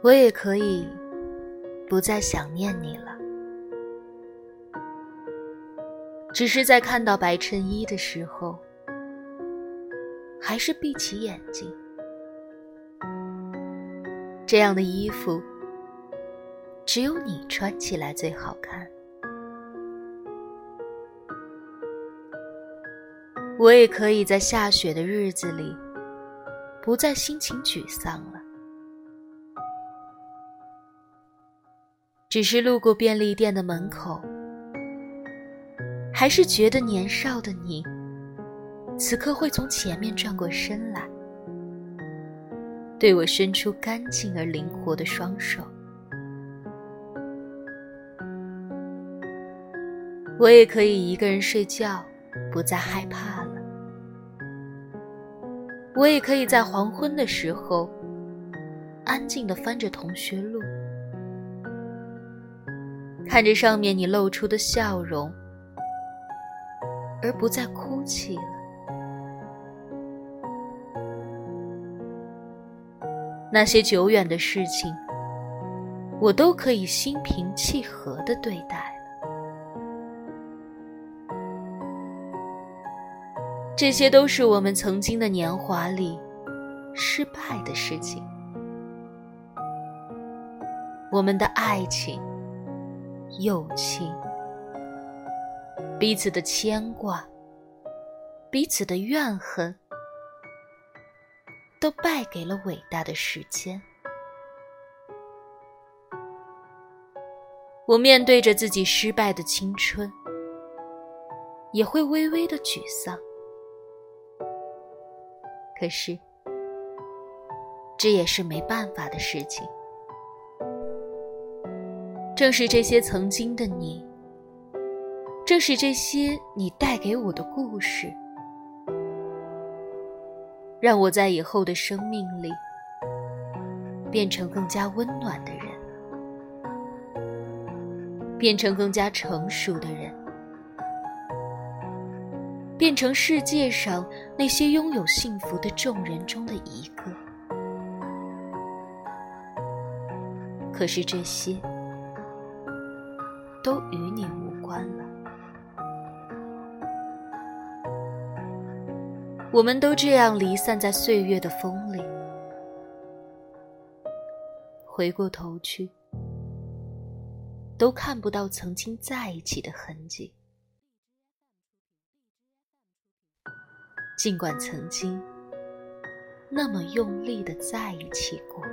我也可以不再想念你了，只是在看到白衬衣的时候，还是闭起眼睛。这样的衣服，只有你穿起来最好看。我也可以在下雪的日子里，不再心情沮丧了。只是路过便利店的门口，还是觉得年少的你，此刻会从前面转过身来，对我伸出干净而灵活的双手。我也可以一个人睡觉，不再害怕了。我也可以在黄昏的时候，安静的翻着同学录。看着上面你露出的笑容，而不再哭泣了。那些久远的事情，我都可以心平气和的对待了。这些都是我们曾经的年华里失败的事情，我们的爱情。友情，彼此的牵挂，彼此的怨恨，都败给了伟大的时间。我面对着自己失败的青春，也会微微的沮丧。可是，这也是没办法的事情。正是这些曾经的你，正是这些你带给我的故事，让我在以后的生命里变成更加温暖的人，变成更加成熟的人，变成世界上那些拥有幸福的众人中的一个。可是这些。都与你无关了。我们都这样离散在岁月的风里，回过头去，都看不到曾经在一起的痕迹。尽管曾经那么用力的在一起过。